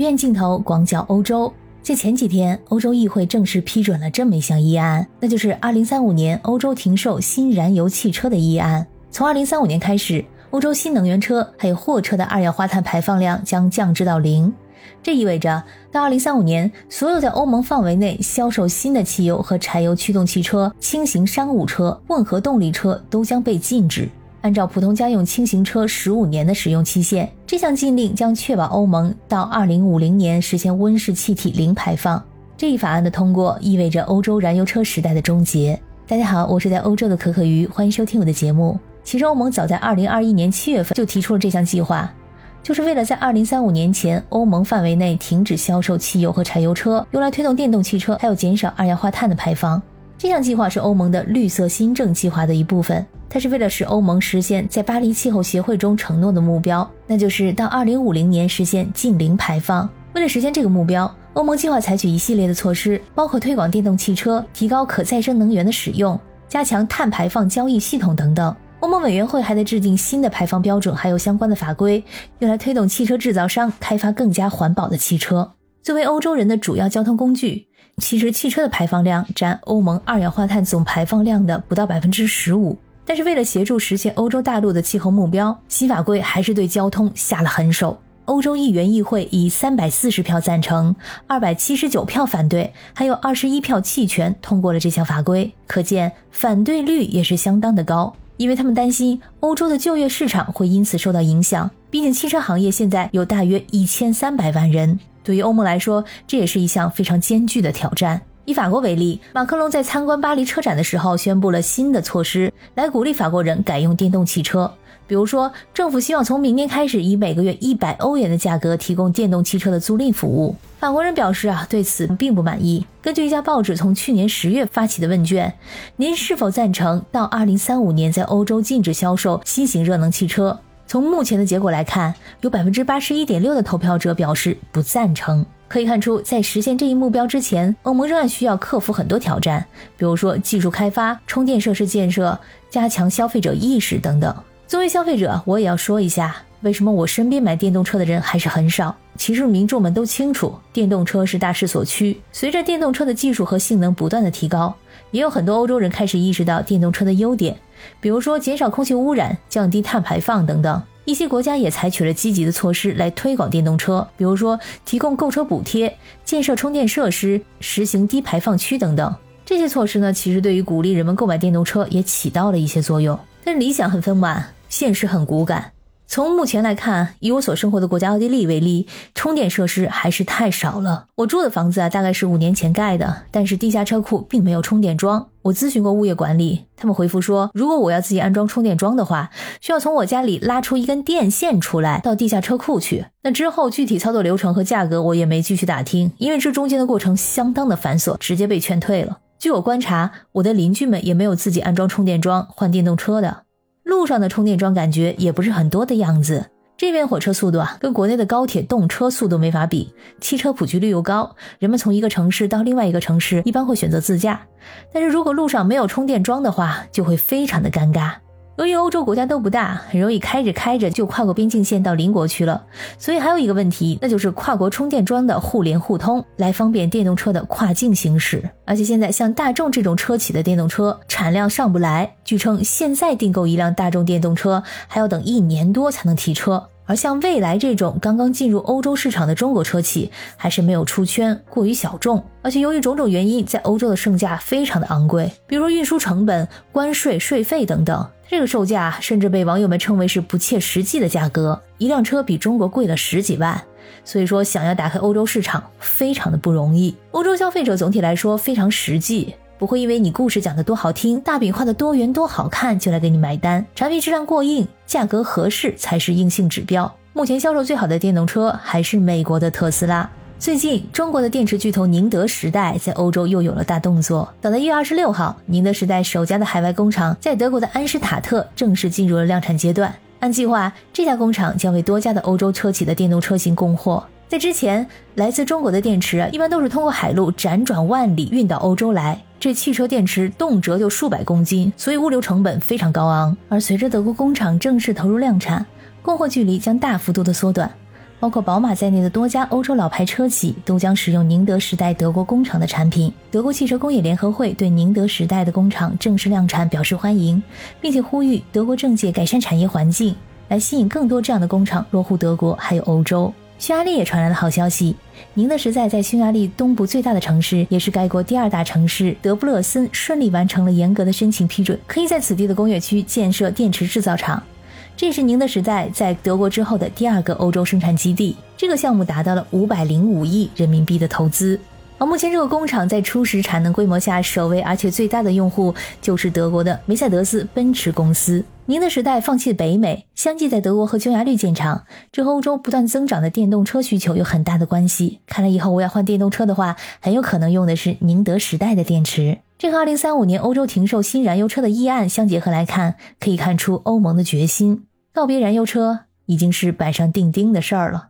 远镜头广角欧洲。在前几天，欧洲议会正式批准了这么一项议案，那就是2035年欧洲停售新燃油汽车的议案。从2035年开始，欧洲新能源车还有货车的二氧化碳排放量将降至到零。这意味着，到2035年，所有在欧盟范围内销售新的汽油和柴油驱动汽车、轻型商务车、混合动力车都将被禁止。按照普通家用轻型车十五年的使用期限，这项禁令将确保欧盟到二零五零年实现温室气体零排放。这一法案的通过意味着欧洲燃油车时代的终结。大家好，我是在欧洲的可可鱼，欢迎收听我的节目。其实欧盟早在二零二一年七月份就提出了这项计划，就是为了在二零三五年前欧盟范围内停止销售汽油和柴油车，用来推动电动汽车，还有减少二氧化碳的排放。这项计划是欧盟的绿色新政计划的一部分。它是为了使欧盟实现在巴黎气候协会中承诺的目标，那就是到二零五零年实现净零排放。为了实现这个目标，欧盟计划采取一系列的措施，包括推广电动汽车、提高可再生能源的使用、加强碳排放交易系统等等。欧盟委员会还在制定新的排放标准，还有相关的法规，用来推动汽车制造商开发更加环保的汽车。作为欧洲人的主要交通工具，其实汽车的排放量占欧盟二氧化碳总排放量的不到百分之十五。但是为了协助实现欧洲大陆的气候目标，新法规还是对交通下了狠手。欧洲议员议会以三百四十票赞成、二百七十九票反对，还有二十一票弃权通过了这项法规。可见反对率也是相当的高，因为他们担心欧洲的就业市场会因此受到影响。毕竟汽车行业现在有大约一千三百万人，对于欧盟来说，这也是一项非常艰巨的挑战。以法国为例，马克龙在参观巴黎车展的时候宣布了新的措施，来鼓励法国人改用电动汽车。比如说，政府希望从明年开始，以每个月一百欧元的价格提供电动汽车的租赁服务。法国人表示啊，对此并不满意。根据一家报纸从去年十月发起的问卷，您是否赞成到二零三五年在欧洲禁止销售新型热能汽车？从目前的结果来看，有百分之八十一点六的投票者表示不赞成。可以看出，在实现这一目标之前，欧盟仍然需要克服很多挑战，比如说技术开发、充电设施建设、加强消费者意识等等。作为消费者，我也要说一下，为什么我身边买电动车的人还是很少。其实民众们都清楚，电动车是大势所趋。随着电动车的技术和性能不断的提高，也有很多欧洲人开始意识到电动车的优点，比如说减少空气污染、降低碳排放等等。一些国家也采取了积极的措施来推广电动车，比如说提供购车补贴、建设充电设施、实行低排放区等等。这些措施呢，其实对于鼓励人们购买电动车也起到了一些作用。但理想很丰满，现实很骨感。从目前来看，以我所生活的国家奥地利为例，充电设施还是太少了。我住的房子啊，大概是五年前盖的，但是地下车库并没有充电桩。我咨询过物业管理，他们回复说，如果我要自己安装充电桩的话，需要从我家里拉出一根电线出来到地下车库去。那之后具体操作流程和价格我也没继续打听，因为这中间的过程相当的繁琐，直接被劝退了。据我观察，我的邻居们也没有自己安装充电桩换电动车的。路上的充电桩感觉也不是很多的样子。这边火车速度啊，跟国内的高铁动车速度没法比。汽车普及率又高，人们从一个城市到另外一个城市，一般会选择自驾。但是如果路上没有充电桩的话，就会非常的尴尬。由于欧洲国家都不大，很容易开着开着就跨过边境线到邻国去了，所以还有一个问题，那就是跨国充电桩的互联互通，来方便电动车的跨境行驶。而且现在像大众这种车企的电动车产量上不来，据称现在订购一辆大众电动车还要等一年多才能提车。而像蔚来这种刚刚进入欧洲市场的中国车企，还是没有出圈，过于小众，而且由于种种原因，在欧洲的售价非常的昂贵，比如运输成本、关税、税费等等，这个售价甚至被网友们称为是不切实际的价格，一辆车比中国贵了十几万，所以说想要打开欧洲市场，非常的不容易。欧洲消费者总体来说非常实际。不会因为你故事讲的多好听，大饼画的多圆多好看就来给你买单。产品质量过硬，价格合适才是硬性指标。目前销售最好的电动车还是美国的特斯拉。最近，中国的电池巨头宁德时代在欧洲又有了大动作。早在一月二十六号，宁德时代首家的海外工厂在德国的安施塔特正式进入了量产阶段。按计划，这家工厂将为多家的欧洲车企的电动车型供货。在之前，来自中国的电池一般都是通过海路辗转万里运到欧洲来。这汽车电池动辄就数百公斤，所以物流成本非常高昂。而随着德国工厂正式投入量产，供货距离将大幅度的缩短。包括宝马在内的多家欧洲老牌车企都将使用宁德时代德国工厂的产品。德国汽车工业联合会对宁德时代的工厂正式量产表示欢迎，并且呼吁德国政界改善产业环境，来吸引更多这样的工厂落户德国还有欧洲。匈牙利也传来了好消息，宁德时代在匈牙利东部最大的城市，也是该国第二大城市德布勒森顺利完成了严格的申请批准，可以在此地的工业区建设电池制造厂。这是宁德时代在德国之后的第二个欧洲生产基地。这个项目达到了五百零五亿人民币的投资。而目前这个工厂在初始产能规模下，首位而且最大的用户就是德国的梅赛德斯奔驰公司。宁德时代放弃北美，相继在德国和匈牙利建厂，这和欧洲不断增长的电动车需求有很大的关系。看来以后我要换电动车的话，很有可能用的是宁德时代的电池。这和二零三五年欧洲停售新燃油车的议案相结合来看，可以看出欧盟的决心。告别燃油车已经是板上钉钉的事儿了。